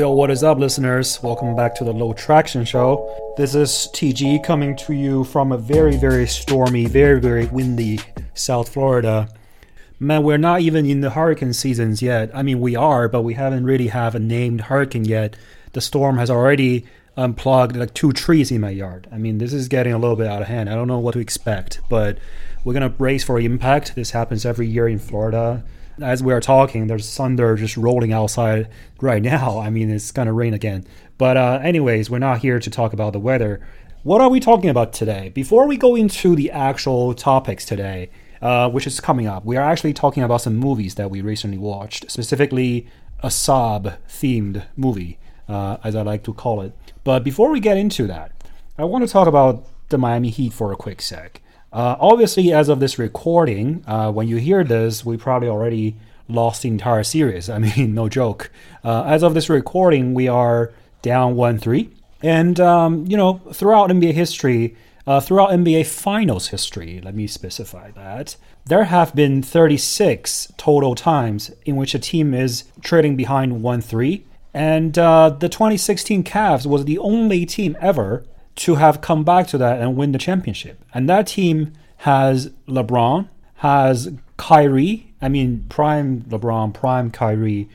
Yo, what is up, listeners? Welcome back to the Low Traction Show. This is TG coming to you from a very, very stormy, very, very windy South Florida. Man, we're not even in the hurricane seasons yet. I mean, we are, but we haven't really have a named hurricane yet. The storm has already um, unplugged like two trees in my yard. I mean, this is getting a little bit out of hand. I don't know what to expect, but we're gonna brace for impact. This happens every year in Florida as we are talking, there's thunder just rolling outside right now. I mean, it's gonna rain again. But uh, anyways, we're not here to talk about the weather. What are we talking about today? Before we go into the actual topics today, uh, which is coming up, we are actually talking about some movies that we recently watched, specifically a Saab themed movie, uh, as I like to call it. But before we get into that, I want to talk about the Miami Heat for a quick sec. Uh, obviously, as of this recording, uh, when you hear this, we probably already lost the entire series. I mean, no joke. Uh, as of this recording, we are down 1 3. And, um, you know, throughout NBA history, uh, throughout NBA Finals history, let me specify that, there have been 36 total times in which a team is trailing behind 1 3. And uh, the 2016 Cavs was the only team ever to have come back to that and win the championship. And that team has LeBron, has Kyrie, I mean, prime LeBron, prime Kyrie.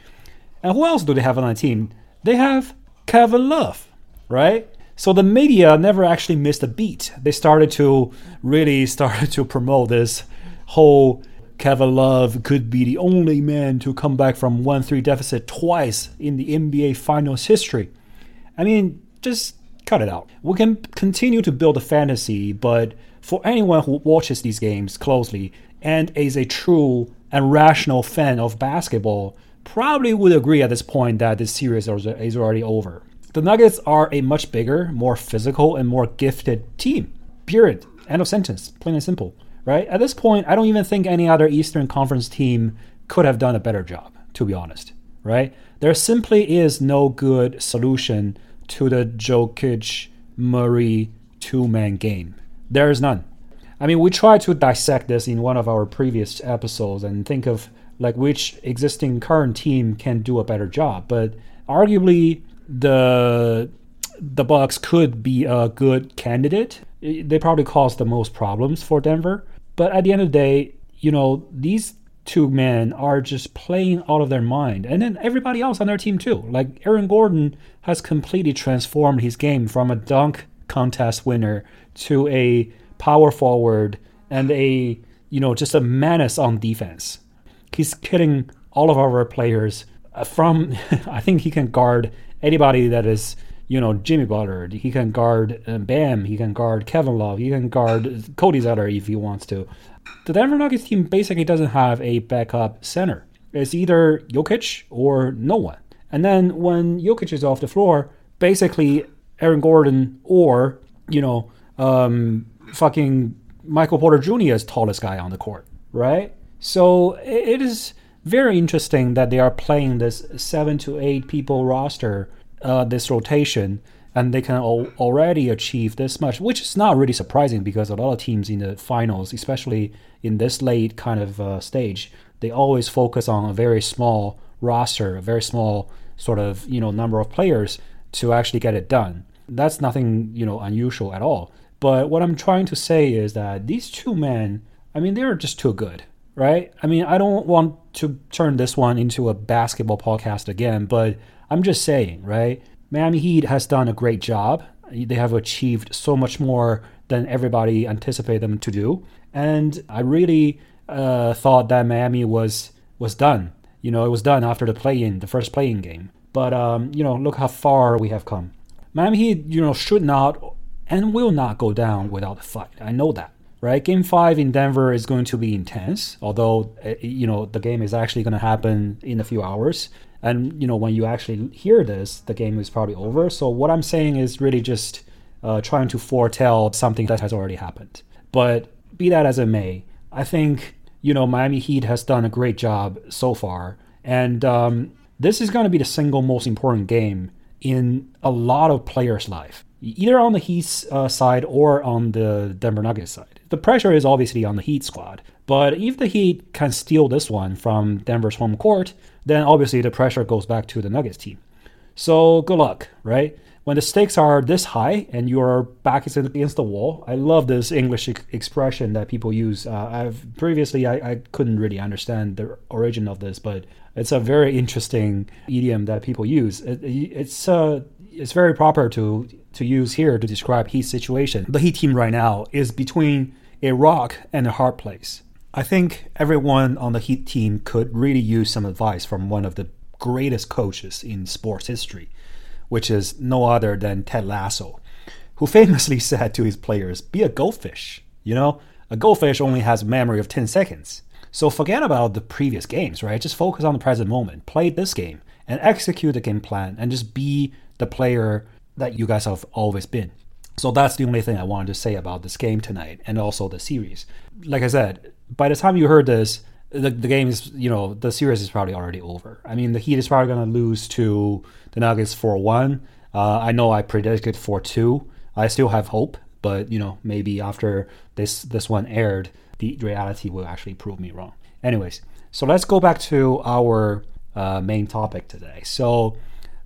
And who else do they have on that team? They have Kevin Love, right? So the media never actually missed a beat. They started to really started to promote this whole Kevin Love could be the only man to come back from 1-3 deficit twice in the NBA finals history. I mean, just cut it out. We can continue to build a fantasy, but for anyone who watches these games closely and is a true and rational fan of basketball, probably would agree at this point that this series is already over. The Nuggets are a much bigger, more physical, and more gifted team. Period. End of sentence. Plain and simple. Right? At this point, I don't even think any other Eastern Conference team could have done a better job, to be honest. Right? There simply is no good solution to the Jokic Murray two man game. There is none. I mean, we tried to dissect this in one of our previous episodes and think of like which existing current team can do a better job, but arguably the the Bucks could be a good candidate. They probably caused the most problems for Denver, but at the end of the day, you know, these two men are just playing out of their mind. And then everybody else on their team too. Like Aaron Gordon has completely transformed his game from a dunk contest winner to a power forward and a, you know, just a menace on defense. He's killing all of our players uh, from I think he can guard anybody that is you know Jimmy Butler. He can guard uh, Bam. He can guard Kevin Love. He can guard Cody Zeller if he wants to the Denver Nuggets team basically doesn't have a backup center. It's either Jokic or no one. And then when Jokic is off the floor, basically Aaron Gordon or, you know, um, fucking Michael Porter Jr. is tallest guy on the court, right? So it is very interesting that they are playing this seven to eight people roster, uh, this rotation, and they can al- already achieve this much, which is not really surprising because a lot of teams in the finals, especially in this late kind of uh, stage, they always focus on a very small roster, a very small sort of you know number of players to actually get it done. That's nothing you know unusual at all. But what I'm trying to say is that these two men, I mean, they're just too good, right? I mean, I don't want to turn this one into a basketball podcast again, but I'm just saying, right? Miami Heat has done a great job. They have achieved so much more than everybody anticipated them to do. And I really uh, thought that Miami was was done. You know, it was done after the play-in, the first play-in game. But um, you know, look how far we have come. Miami Heat, you know, should not and will not go down without a fight. I know that, right? Game five in Denver is going to be intense, although uh, you know the game is actually going to happen in a few hours. And you know, when you actually hear this, the game is probably over. So what I'm saying is really just uh, trying to foretell something that has already happened. But be that as it may, I think you know Miami Heat has done a great job so far, and um, this is going to be the single most important game in a lot of players' life, either on the Heat uh, side or on the Denver Nuggets side. The pressure is obviously on the Heat squad, but if the Heat can steal this one from Denver's home court, then obviously the pressure goes back to the Nuggets team. So good luck, right? When the stakes are this high and your back is against the wall, I love this English expression that people use. Uh, I've previously I, I couldn't really understand the origin of this, but it's a very interesting idiom that people use. It, it's uh, it's very proper to to use here to describe Heat's situation. The Heat team right now is between a rock and a hard place. I think everyone on the Heat team could really use some advice from one of the greatest coaches in sports history, which is no other than Ted Lasso, who famously said to his players, Be a goldfish. You know, a goldfish only has a memory of 10 seconds. So forget about the previous games, right? Just focus on the present moment. Play this game and execute the game plan and just be the player that you guys have always been. So that's the only thing I wanted to say about this game tonight and also the series. Like I said, by the time you heard this, the, the game is, you know, the series is probably already over. I mean, the Heat is probably going to lose to the Nuggets 4 1. Uh, I know I predicted 4 2. I still have hope, but, you know, maybe after this, this one aired, the reality will actually prove me wrong. Anyways, so let's go back to our uh, main topic today. So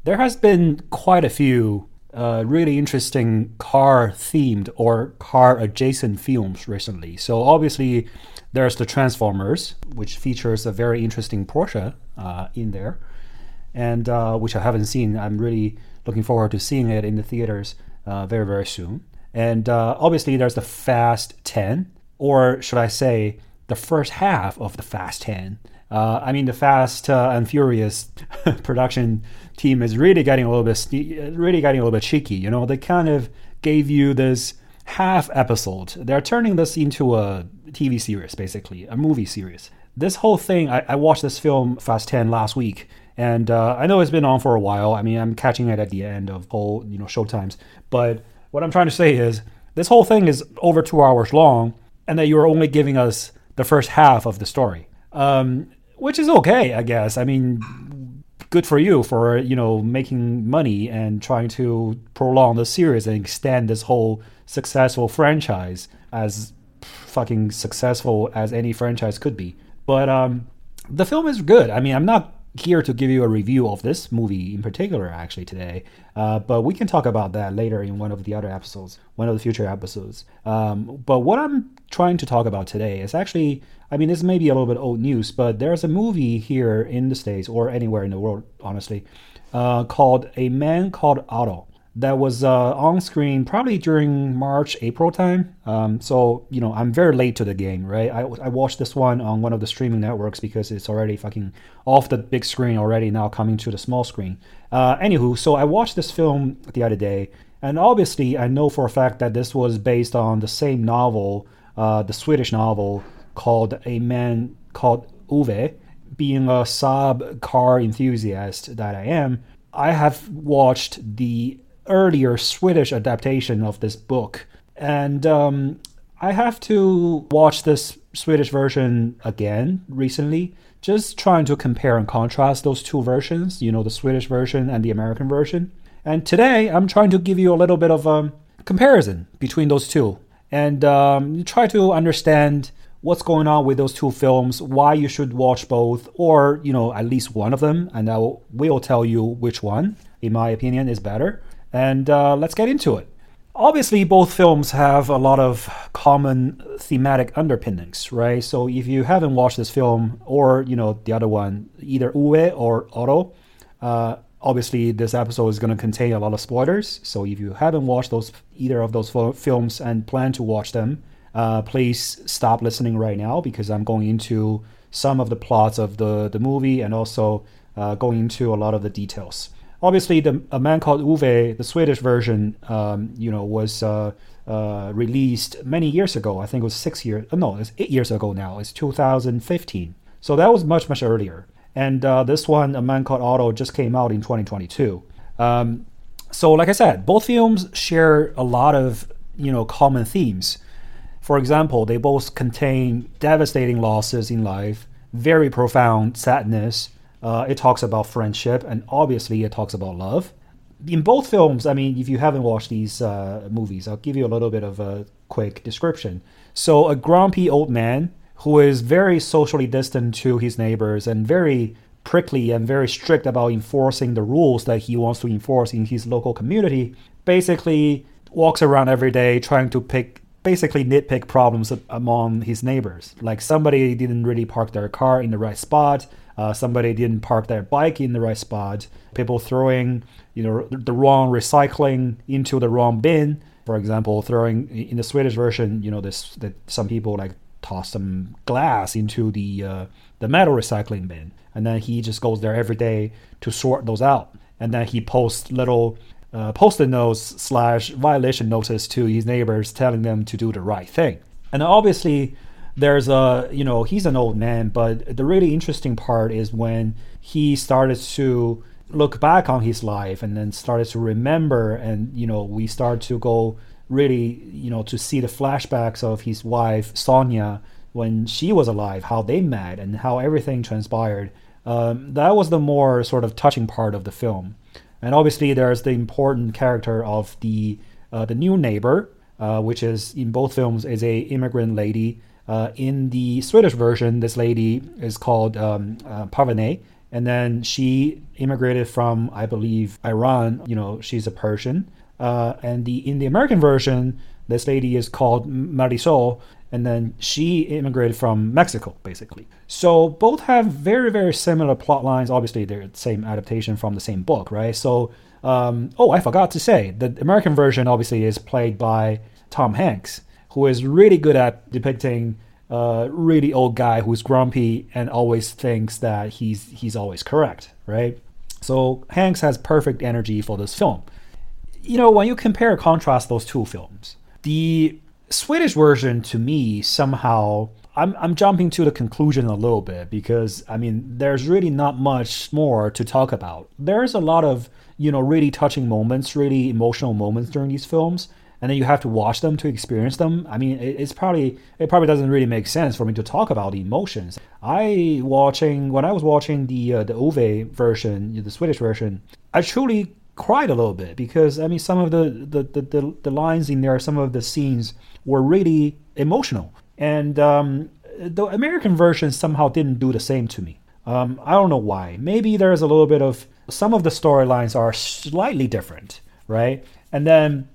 there has been quite a few uh, really interesting car themed or car adjacent films recently. So obviously, there's the Transformers, which features a very interesting Porsche uh, in there, and uh, which I haven't seen. I'm really looking forward to seeing it in the theaters uh, very very soon. And uh, obviously, there's the Fast 10, or should I say, the first half of the Fast 10. Uh, I mean, the Fast uh, and Furious production team is really getting a little bit, really getting a little bit cheeky. You know, they kind of gave you this half episode. They're turning this into a TV series, basically, a movie series. This whole thing, I, I watched this film Fast 10 last week, and uh, I know it's been on for a while. I mean, I'm catching it at the end of whole, you know, showtimes. But what I'm trying to say is, this whole thing is over two hours long, and that you're only giving us the first half of the story. Um, which is okay, I guess. I mean, good for you for you know making money and trying to prolong the series and extend this whole successful franchise as fucking successful as any franchise could be. But um, the film is good. I mean, I'm not here to give you a review of this movie in particular, actually, today. Uh, but we can talk about that later in one of the other episodes, one of the future episodes. Um, but what I'm trying to talk about today is actually, I mean, this may be a little bit old news, but there's a movie here in the States or anywhere in the world, honestly, uh, called A Man Called Otto that was uh, on screen probably during March, April time. Um, so, you know, I'm very late to the game, right? I, I watched this one on one of the streaming networks because it's already fucking off the big screen already, now coming to the small screen. Uh, anywho, so I watched this film the other day, and obviously I know for a fact that this was based on the same novel, uh, the Swedish novel called A Man Called Ove. Being a Saab car enthusiast that I am, I have watched the earlier Swedish adaptation of this book. And um, I have to watch this Swedish version again recently, just trying to compare and contrast those two versions, you know, the Swedish version and the American version. And today I'm trying to give you a little bit of a comparison between those two and um, try to understand what's going on with those two films, why you should watch both, or, you know, at least one of them, and I will, will tell you which one, in my opinion, is better. And uh, let's get into it. Obviously, both films have a lot of common thematic underpinnings, right? So if you haven't watched this film or you know the other one, either Ove or Otto, uh, obviously this episode is going to contain a lot of spoilers. So if you haven't watched those either of those films and plan to watch them, uh, please stop listening right now because I'm going into some of the plots of the the movie and also uh, going into a lot of the details obviously, the a man called Ove, the Swedish version, um, you know, was uh, uh, released many years ago. I think it was six years. Uh, no, it's eight years ago now. It's 2015. So that was much much earlier. And uh, this one, a man called Otto, just came out in 2022. Um, so, like I said, both films share a lot of you know common themes. For example, they both contain devastating losses in life, very profound sadness, uh, it talks about friendship, and obviously it talks about love. In both films, I mean, if you haven't watched these uh, movies, I'll give you a little bit of a quick description. So, a grumpy old man who is very socially distant to his neighbors and very prickly and very strict about enforcing the rules that he wants to enforce in his local community. Basically, walks around every day trying to pick basically nitpick problems among his neighbors. Like somebody didn't really park their car in the right spot. Uh, somebody didn't park their bike in the right spot. People throwing, you know, the wrong recycling into the wrong bin. For example, throwing in the Swedish version, you know, this that some people like toss some glass into the uh, the metal recycling bin, and then he just goes there every day to sort those out. And then he posts little uh, post-it notes slash violation notice to his neighbors, telling them to do the right thing. And obviously, there's a you know he's an old man, but the really interesting part is when he started to look back on his life and then started to remember, and you know we start to go really you know to see the flashbacks of his wife Sonja when she was alive, how they met and how everything transpired. Um, that was the more sort of touching part of the film. And obviously, there's the important character of the uh, the new neighbor, uh, which is in both films is a immigrant lady. Uh, in the Swedish version, this lady is called um, uh, Parvaneh, and then she immigrated from, I believe, Iran. You know, she's a Persian. Uh, and the in the American version, this lady is called Marisol, and then she immigrated from Mexico, basically. So both have very, very similar plot lines. Obviously, they're the same adaptation from the same book, right? So, um, oh, I forgot to say, the American version obviously is played by Tom Hanks, who is really good at depicting a really old guy who's grumpy and always thinks that he's he's always correct, right? So Hanks has perfect energy for this film. You know, when you compare contrast those two films, the Swedish version to me somehow I'm I'm jumping to the conclusion a little bit because I mean there's really not much more to talk about. There's a lot of you know really touching moments, really emotional moments during these films, and then you have to watch them to experience them. I mean it, it's probably it probably doesn't really make sense for me to talk about the emotions. I watching when I was watching the uh, the Ove version, the Swedish version, I truly cried a little bit because I mean some of the the, the, the, the lines in there, some of the scenes were really emotional, and um, the American version somehow didn't do the same to me. Um, I don't know why. Maybe there's a little bit of some of the storylines are slightly different, right? And then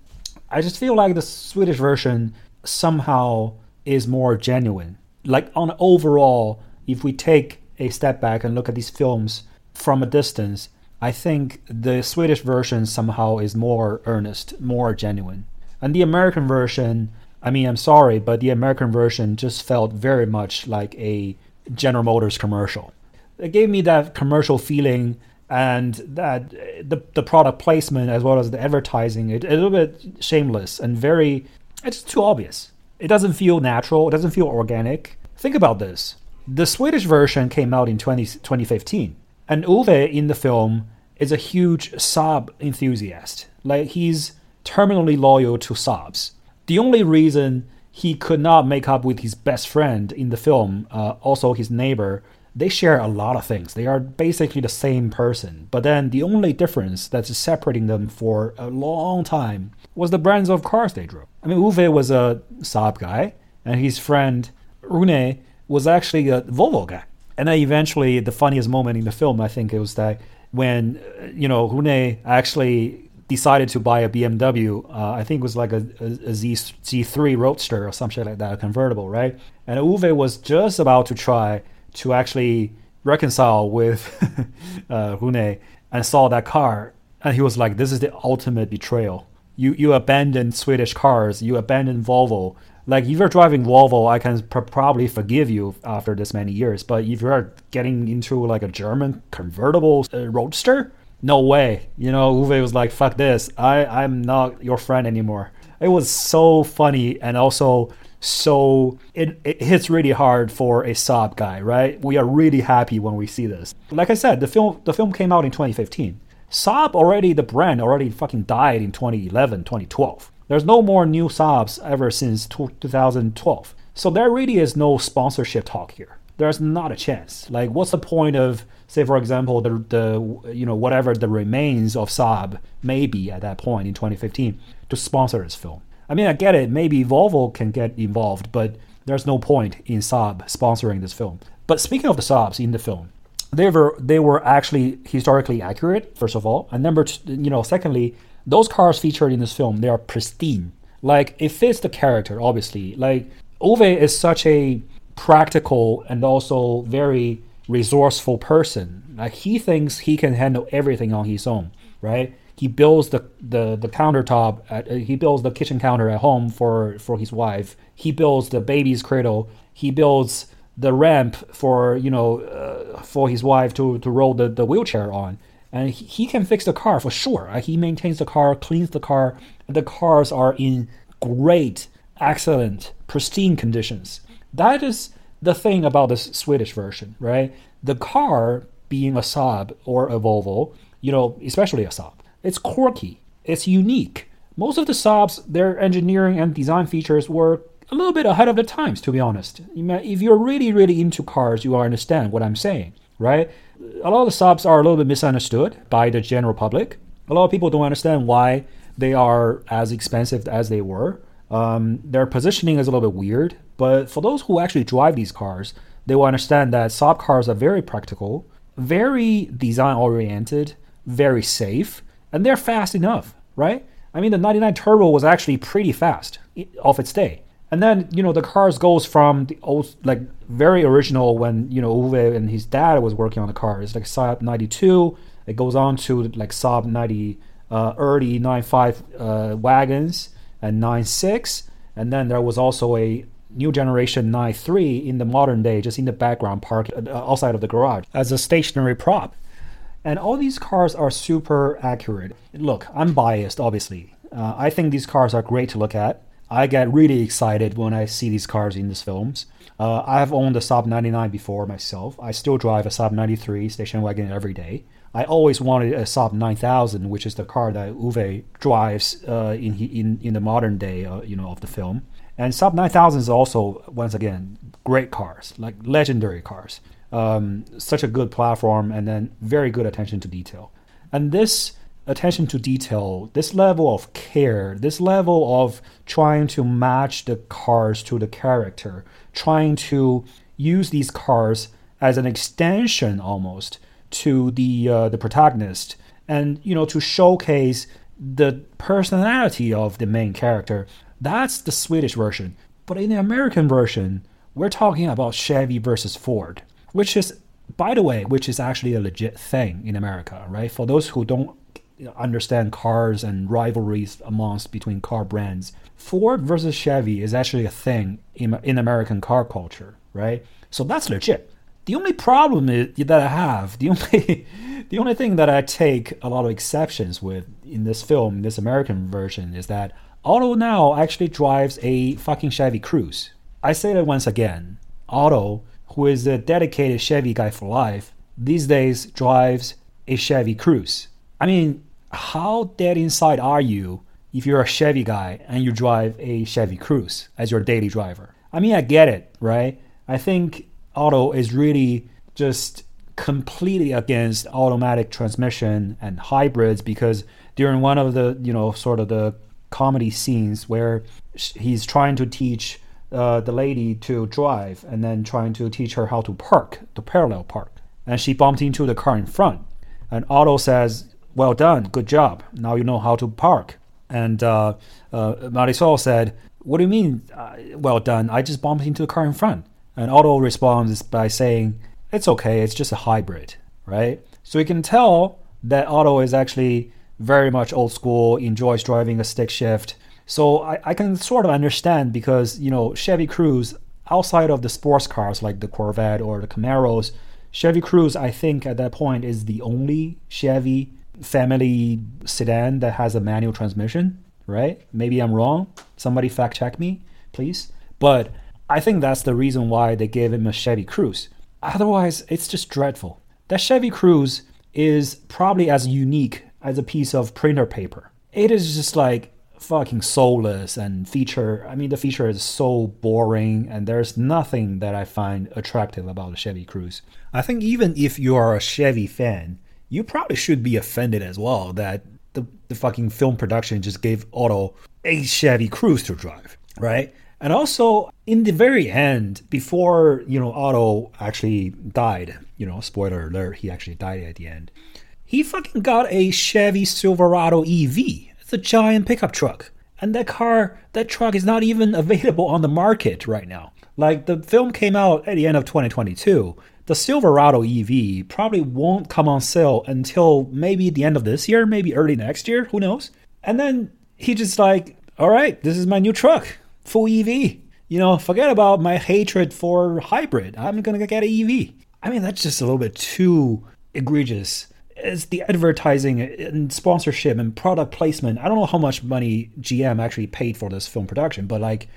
I just feel like the Swedish version somehow is more genuine. Like on overall, if we take a step back and look at these films from a distance, I think the Swedish version somehow is more earnest, more genuine. And the American version, I mean, I'm sorry, but the American version just felt very much like a General Motors commercial. It gave me that commercial feeling and that the, the product placement as well as the advertising, it, a little bit shameless and very, it's too obvious. It doesn't feel natural, it doesn't feel organic. Think about this. The Swedish version came out in 20, 2015, and Ove in the film is a huge Saab enthusiast. Like he's terminally loyal to Saabs. The only reason he could not make up with his best friend in the film, uh, also his neighbor, they share a lot of things. They are basically the same person. But then the only difference that's separating them for a long time was the brands of cars they drove. I mean, Ove was a Saab guy, and his friend Rune was actually a Volvo guy. And then eventually, the funniest moment in the film, I think, it was that when uh, you know Rune actually decided to buy a BMW. Uh, I think it was like a, a, a Z Z3 Roadster or something like that, a convertible, right? And Ove was just about to try to actually reconcile with uh, Rune and saw that car, and he was like, "This is the ultimate betrayal. You you abandoned Swedish cars, you abandoned Volvo." Like if you're driving Volvo, I can pr- probably forgive you after this many years. But if you're getting into like a German convertible uh, roadster, no way. You know, Ove was like, "Fuck this! I I'm not your friend anymore." It was so funny and also so it, it hits really hard for a Saab guy, right? We are really happy when we see this. Like I said, the film the film came out in 2015. Saab already the brand already fucking died in 2011, 2012. There's no more new Saabs ever since 2012. So there really is no sponsorship talk here. There's not a chance. Like, what's the point of, say, for example, the, the you know whatever the remains of Saab may be at that point in 2015 to sponsor this film? I mean, I get it. Maybe Volvo can get involved, but there's no point in Saab sponsoring this film. But speaking of the Saabs in the film, they were they were actually historically accurate. First of all, and number two, you know, secondly, those cars featured in this film they are pristine. Like it fits the character, obviously. Like Ove is such a practical and also very resourceful person. Like he thinks he can handle everything on his own, right? He builds the the, the countertop. At, uh, he builds the kitchen counter at home for for his wife. He builds the baby's cradle. He builds the ramp for you know uh, for his wife to to roll the, the wheelchair on. And he, he can fix the car for sure. Uh, he maintains the car, cleans the car. The cars are in great, excellent, pristine conditions. That is the thing about the Swedish version, right? The car being a Saab or a Volvo, you know, especially a Saab, it's quirky, it's unique. Most of the Saabs, their engineering and design features were a little bit ahead of the times, to be honest. If you're really, really into cars, you understand what I'm saying, right? A lot of the Saabs are a little bit misunderstood by the general public. A lot of people don't understand why they are as expensive as they were. Um, their positioning is a little bit weird, but for those who actually drive these cars, they will understand that Saab cars are very practical, very design oriented, very safe, and they're fast enough, right? I mean, the 99 Turbo was actually pretty fast off its day. And then, you know, the cars goes from the old, like, very original when, you know, Ove and his dad was working on the car. It's like Saab 92. It goes on to, like, Saab 90, uh, early 95 uh, wagons and 96. And then there was also a new generation 9.3 in the modern day, just in the background, parked uh, outside of the garage as a stationary prop. And all these cars are super accurate. Look, I'm biased, obviously. Uh, I think these cars are great to look at. I get really excited when I see these cars in these films. Uh, I have owned a Saab 99 before myself. I still drive a Saab 93 station wagon every day. I always wanted a Saab 9000, which is the car that Ove drives uh, in, in in the modern day, uh, you know, of the film. And Saab 9000 is also, once again, great cars, like legendary cars. Um, such a good platform and then very good attention to detail. And this attention to detail, this level of care, this level of trying to match the cars to the character, trying to use these cars as an extension almost to the uh, the protagonist, and you know to showcase the personality of the main character that's the Swedish version. But in the American version, we're talking about Chevy versus Ford, which is, by the way, which is actually a legit thing in America, right? For those who don't understand cars and rivalries amongst between car brands, Ford versus Chevy is actually a thing in, in American car culture, right? So that's legit. The only problem is, that I have, the only the only thing that I take a lot of exceptions with in this film, this American version, is that Otto now actually drives a fucking Chevy Cruze. I say that once again. Otto, who is a dedicated Chevy guy for life, these days drives a Chevy Cruze. I mean, how dead inside are you if you're a Chevy guy and you drive a Chevy Cruze as your daily driver? I mean, I get it, right? I think Otto is really just completely against automatic transmission and hybrids because during one of the, you know, sort of the comedy scenes where he's trying to teach uh, the lady to drive and then trying to teach her how to park, to parallel park. And she bumped into the car in front. And Otto says, Well done, good job. Now you know how to park. And uh, uh, Marisol said, What do you mean, uh, well done? I just bumped into the car in front. And Otto responds by saying, It's okay, it's just a hybrid, right? So you can tell that Otto is actually very much old school, enjoys driving a stick shift. So I, I can sort of understand because, you know, Chevy Cruze, outside of the sports cars like the Corvette or the Camaros, Chevy Cruze, I think at that point is the only Chevy family sedan that has a manual transmission, right? Maybe I'm wrong. Somebody fact check me, please. But I think that's the reason why they gave him a Chevy Cruze. Otherwise, it's just dreadful. That Chevy Cruze is probably as unique as a piece of printer paper. It is just like fucking soulless and feature. I mean, the feature is so boring, and there's nothing that I find attractive about the Chevy Cruze. I think even if you are a Chevy fan, you probably should be offended as well that the, the fucking film production just gave Otto a Chevy Cruze to drive, right? And also, in the very end, before, you know, Otto actually died, you know, spoiler alert, he actually died at the end, he fucking got a Chevy Silverado EV. It's a giant pickup truck. And that car, that truck is not even available on the market right now. Like, the film came out at the end of 2022. The Silverado EV probably won't come on sale until maybe the end of this year, maybe early next year, who knows? And then he just like, all right, this is my new truck full EV. You know, forget about my hatred for hybrid. I'm to get an EV. I mean, that's just a little bit too egregious. It's the advertising and sponsorship and product placement. I don't know how much money GM actually paid for this film production, but like,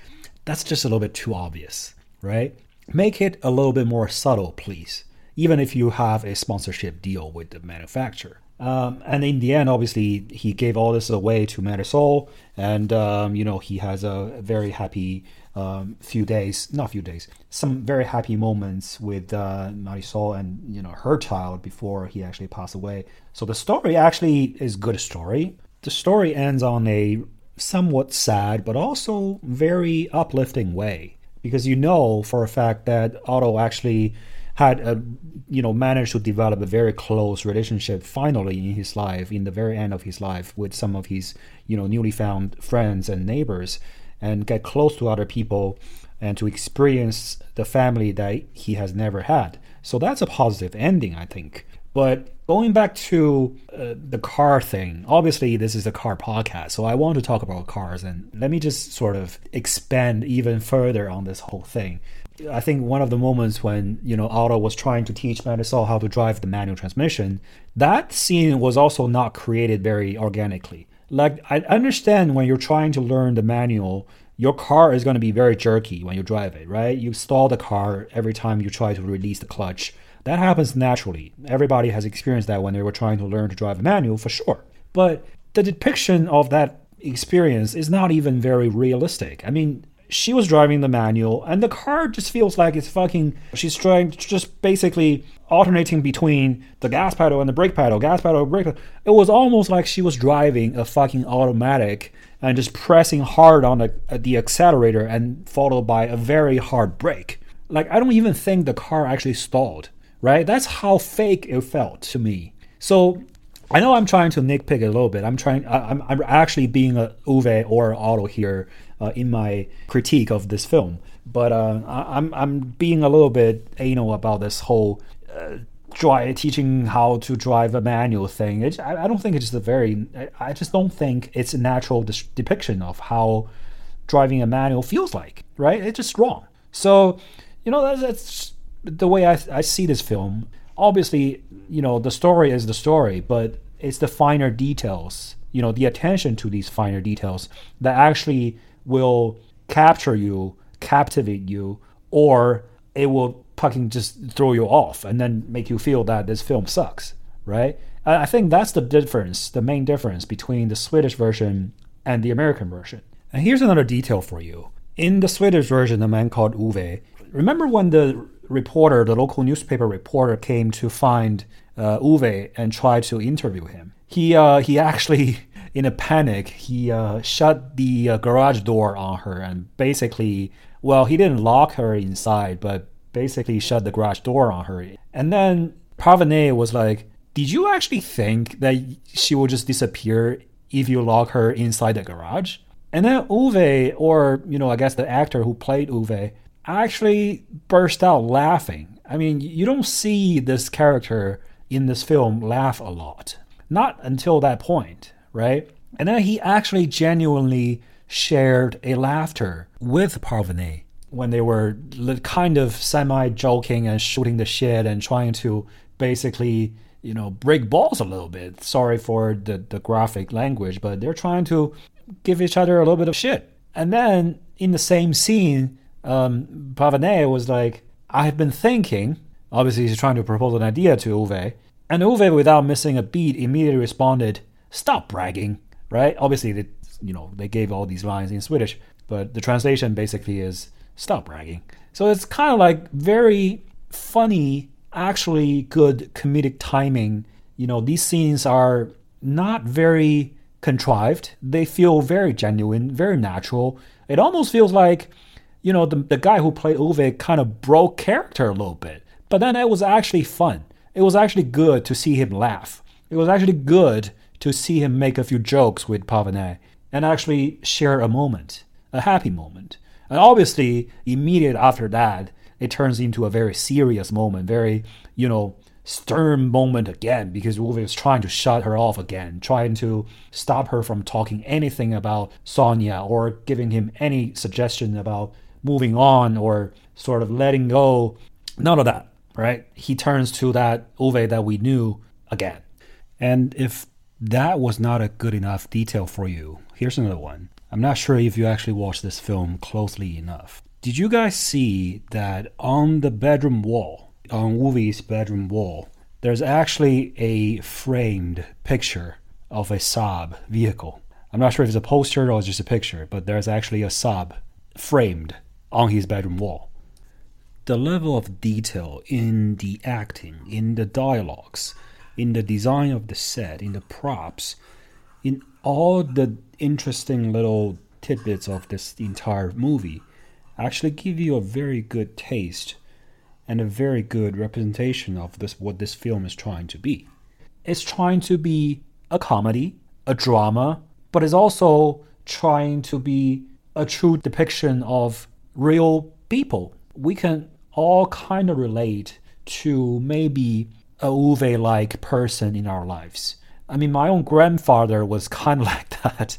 that's just a little bit too obvious, right? Make it a little bit more subtle, please, even if you have a sponsorship deal with the manufacturer. Um, and in the end, obviously, he gave all this away to Marisol, and um, you know he has a very happy um, few days, not a few days, some very happy moments with uh, Marisol and you know her child before he actually passed away. So the story actually is good story. The story ends on a somewhat sad but also very uplifting way because you know for a fact that Otto actually had a, you know managed to develop a very close relationship finally in his life in the very end of his life with some of his you know newly found friends and neighbors and get close to other people and to experience the family that he has never had so that's a positive ending i think but going back to uh, the car thing, obviously this is a car podcast, so I want to talk about cars, and let me just sort of expand even further on this whole thing. I think one of the moments when you know Otto was trying to teach Marisol how to drive the manual transmission, that scene was also not created very organically. Like I understand when you're trying to learn the manual, your car is going to be very jerky when you drive it, right? You stall the car every time you try to release the clutch. That happens naturally. Everybody has experienced that when they were trying to learn to drive a manual for sure. But the depiction of that experience is not even very realistic. I mean, she was driving the manual and the car just feels like it's fucking she's trying just basically alternating between the gas pedal and the brake pedal gas pedal brake pedal. It was almost like she was driving a fucking automatic and just pressing hard on the, the accelerator and followed by a very hard brake. Like i don't even think the car actually stalled right? That's how fake it felt to me. So I know I'm trying to nitpick a little bit. I'm trying. I'm, I'm actually being a Ove or Otto here uh, in my critique of this film. But uh, I'm I'm being a little bit anal about this whole uh, dry, teaching how to drive a manual thing. It, I, I, don't think it's a very. I just don't think it's a natural depiction of how driving a manual feels like. Right? It's just wrong. So you know that's, that's the way I, I see this film. Obviously, you know the story is the story, but it's the finer details. You know the attention to these finer details that actually will capture you, captivate you, or it will fucking just throw you off and then make you feel that this film sucks, right? I think that's the difference, the main difference between the Swedish version and the American version. And here's another detail for you. In the Swedish version, a man called Ove, remember when the reporter, the local newspaper reporter, came to find uh, Ove and tried to interview him? He uh, he actually in a panic, he uh, shut the uh, garage door on her and basically, well, he didn't lock her inside, but basically shut the garage door on her. And then Parvaneh was like, Did you actually think that she will just disappear if you lock her inside the garage? And then Ove, or, you know, I guess the actor who played Ove, actually burst out laughing. I mean, you don't see this character in this film laugh a lot. Not until that point right? And then he actually genuinely shared a laughter with Parvaneh when they were kind of semi joking and shooting the shit and trying to basically, you know, break balls a little bit. Sorry for the, the graphic language, but they're trying to give each other a little bit of shit. And then in the same scene, um, was like, I have been thinking, obviously he's trying to propose an idea to Ove, and Ove, without missing a beat, immediately responded, stop bragging, right? Obviously, they, you know, they gave all these lines in Swedish, but the translation basically is stop bragging. So it's kind of like very funny, actually good comedic timing. You know, these scenes are not very contrived. They feel very genuine, very natural. It almost feels like you know, the, the guy who played Ove kind of broke character a little bit. But then it was actually fun. It was actually good to see him laugh. It was actually good to see him make a few jokes with Parvaneh and actually share a moment, a happy moment. And obviously, immediate after that, it turns into a very serious moment, very, you know, stern moment again because Ove is trying to shut her off again, trying to stop her from talking anything about Sonja or giving him any suggestion about moving on or sort of letting go. None of that, right? He turns to that Ove that we knew again. And if that was not a good enough detail for you, here's another one. I'm not sure if you actually watched this film closely enough. Did you guys see that on the bedroom wall, on Ove's bedroom wall, there's actually a framed picture of a Saab vehicle? I'm not sure if it's a poster or just a picture, but there's actually a Saab framed on his bedroom wall. The level of detail in the acting, in the dialogues, in the design of the set, in the props, in all the interesting little tidbits of this entire movie actually give you a very good taste and a very good representation of this what this film is trying to be. It's trying to be a comedy, a drama, but it's also trying to be a true depiction of real people. We can all kind of relate to maybe a Ove like person in our lives. I mean, my own grandfather was kind of like that,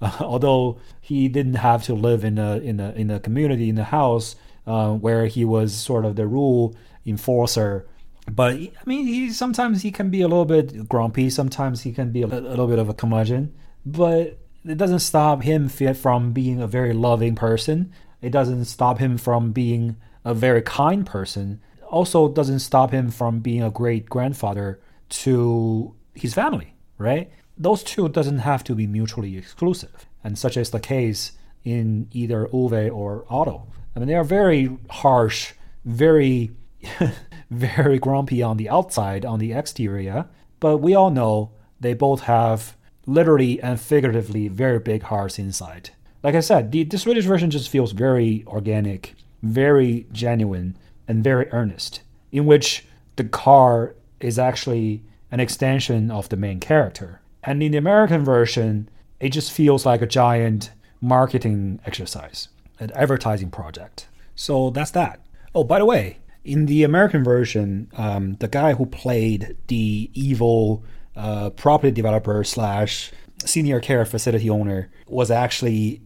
uh, although he didn't have to live in a in a in a community in a house uh, where he was sort of the rule enforcer. But I mean, he sometimes he can be a little bit grumpy. Sometimes he can be a, a little bit of a curmudgeon. But it doesn't stop him from being a very loving person. It doesn't stop him from being a very kind person. Also, doesn't stop him from being a great grandfather to his family. Right? Those two doesn't have to be mutually exclusive and such is the case in either Ove or Otto. I mean, they are very harsh, very, very grumpy on the outside, on the exterior, but we all know they both have literally and figuratively very big hearts inside. Like I said, the, the Swedish version just feels very organic, very genuine, and very earnest, in which the car is actually an extension of the main character. And in the American version, it just feels like a giant marketing exercise, an advertising project. So that's that. Oh, by the way, in the American version, um, the guy who played the evil uh, property developer slash senior care facility owner was actually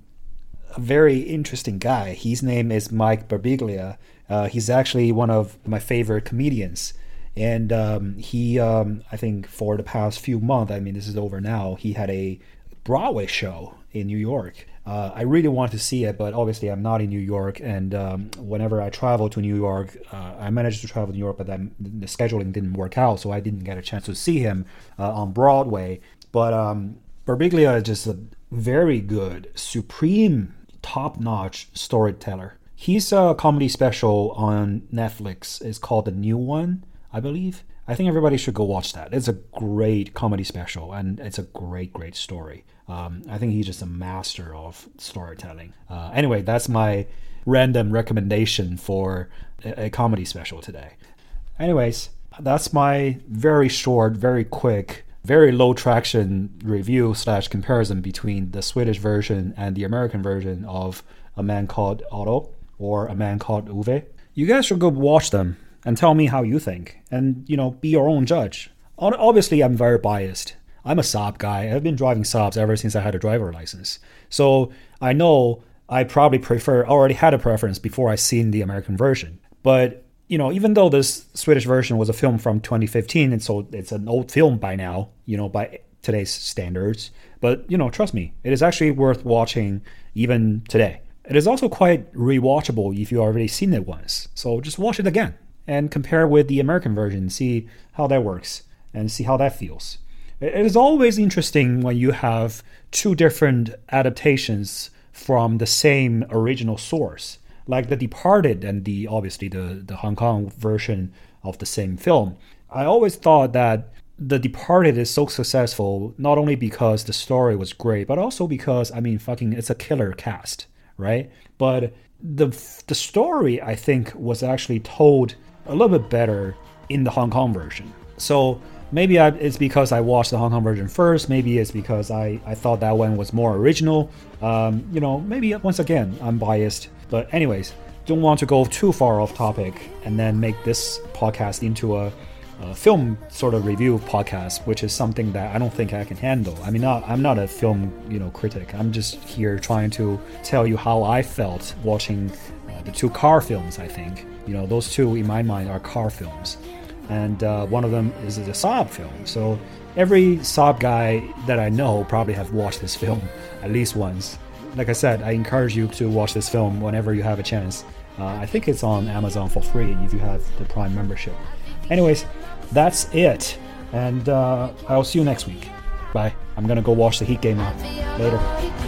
a very interesting guy. His name is Mike Birbiglia. Uh, he's actually one of my favorite comedians. And um, he, um, I think, for the past few months, I mean, this is over now, he had a Broadway show in New York. Uh, I really want to see it, but obviously I'm not in New York. And um, whenever I travel to New York, uh, I managed to travel to New York, but then the scheduling didn't work out, so I didn't get a chance to see him uh, on Broadway. But um, Birbiglia is just a very good, supreme, top-notch storyteller. He's a comedy special on Netflix. It's called The New One, I believe. I think everybody should go watch that. It's a great comedy special, and it's a great, great story. Um, I think he's just a master of storytelling. Uh, anyway, that's my random recommendation for a, a comedy special today. Anyways, that's my very short, very quick, very low traction review slash comparison between the Swedish version and the American version of A Man Called Otto or A Man Called Ove. You guys should go watch them and tell me how you think, and you know, be your own judge. Obviously, I'm very biased. I'm a Saab guy. I've been driving Saabs ever since I had a driver license. So I know I probably prefer, already had a preference before I seen the American version. But, you know, even though this Swedish version was a film from 2015, and so it's an old film by now, you know, by today's standards. But, you know, trust me, it is actually worth watching even today. It is also quite rewatchable if you already seen it once. So just watch it again and compare with the American version, see how that works and see how that feels. It is always interesting when you have two different adaptations from the same original source, like The Departed and the obviously the, the Hong Kong version of the same film. I always thought that The Departed is so successful not only because the story was great, but also because I mean fucking it's a killer cast, right? But the the story I think was actually told a little bit better in the Hong Kong version. So maybe I, it's because I watched the Hong Kong version first. Maybe it's because I, I thought that one was more original. Um, you know, maybe once again I'm biased. But anyways, don't want to go too far off topic and then make this podcast into a, a film sort of review podcast, which is something that I don't think I can handle. I mean, not, I'm not a film you know critic. I'm just here trying to tell you how I felt watching uh, the two car films. I think you know those two in my mind are car films and uh, one of them is a Saab film. So every Saab guy that I know probably have watched this film at least once. Like I said, I encourage you to watch this film whenever you have a chance. Uh, I think it's on Amazon for free if you have the Prime membership. Anyways, that's it, and uh, I'll see you next week. Bye. I'm gonna go watch the Heat game now. Later.